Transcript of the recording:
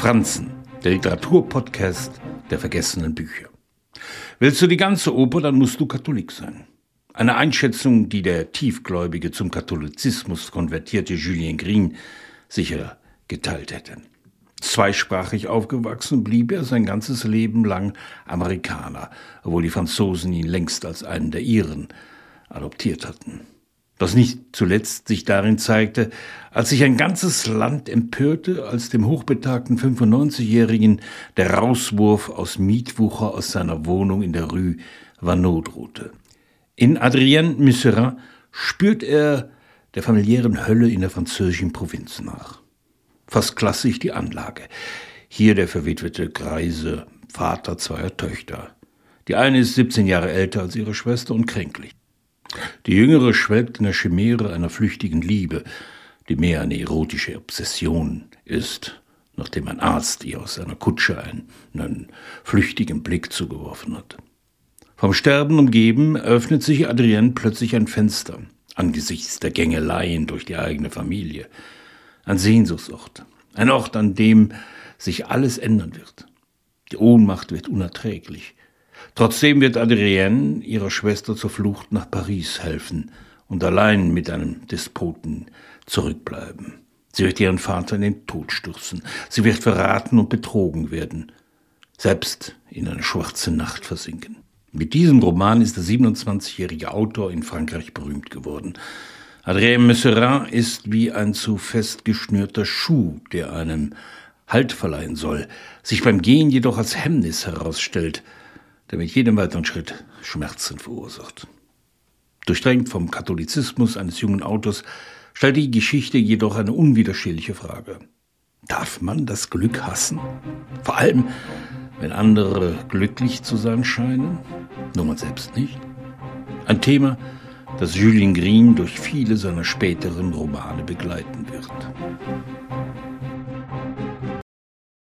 Franzen, der Literaturpodcast der vergessenen Bücher. Willst du die ganze Oper, dann musst du Katholik sein. Eine Einschätzung, die der tiefgläubige zum Katholizismus konvertierte Julien Green sicher geteilt hätte. Zweisprachig aufgewachsen blieb er sein ganzes Leben lang Amerikaner, obwohl die Franzosen ihn längst als einen der ihren adoptiert hatten was nicht zuletzt sich darin zeigte, als sich ein ganzes Land empörte, als dem hochbetagten 95-Jährigen der Rauswurf aus Mietwucher aus seiner Wohnung in der Rue Vanneau drohte. In Adrien Misserin spürt er der familiären Hölle in der französischen Provinz nach. Fast klassisch die Anlage. Hier der verwitwete Greise, Vater zweier Töchter. Die eine ist 17 Jahre älter als ihre Schwester und kränklich. Die Jüngere schwelgt in der Chimäre einer flüchtigen Liebe, die mehr eine erotische Obsession ist, nachdem ein Arzt ihr aus seiner Kutsche einen flüchtigen Blick zugeworfen hat. Vom Sterben umgeben öffnet sich Adrienne plötzlich ein Fenster, angesichts der Gängeleien durch die eigene Familie. Ein Sehnsuchtsort, ein Ort, an dem sich alles ändern wird. Die Ohnmacht wird unerträglich. Trotzdem wird Adrienne ihrer Schwester zur Flucht nach Paris helfen und allein mit einem Despoten zurückbleiben. Sie wird ihren Vater in den Tod stürzen. Sie wird verraten und betrogen werden. Selbst in eine schwarze Nacht versinken. Mit diesem Roman ist der 27-jährige Autor in Frankreich berühmt geworden. Adrien Messerin ist wie ein zu fest geschnürter Schuh, der einem Halt verleihen soll, sich beim Gehen jedoch als Hemmnis herausstellt – der mit jedem weiteren Schritt Schmerzen verursacht. Durchdrängt vom Katholizismus eines jungen Autors stellt die Geschichte jedoch eine unwiderstehliche Frage. Darf man das Glück hassen? Vor allem, wenn andere glücklich zu sein scheinen, nur man selbst nicht? Ein Thema, das Julien Green durch viele seiner späteren Romane begleiten wird.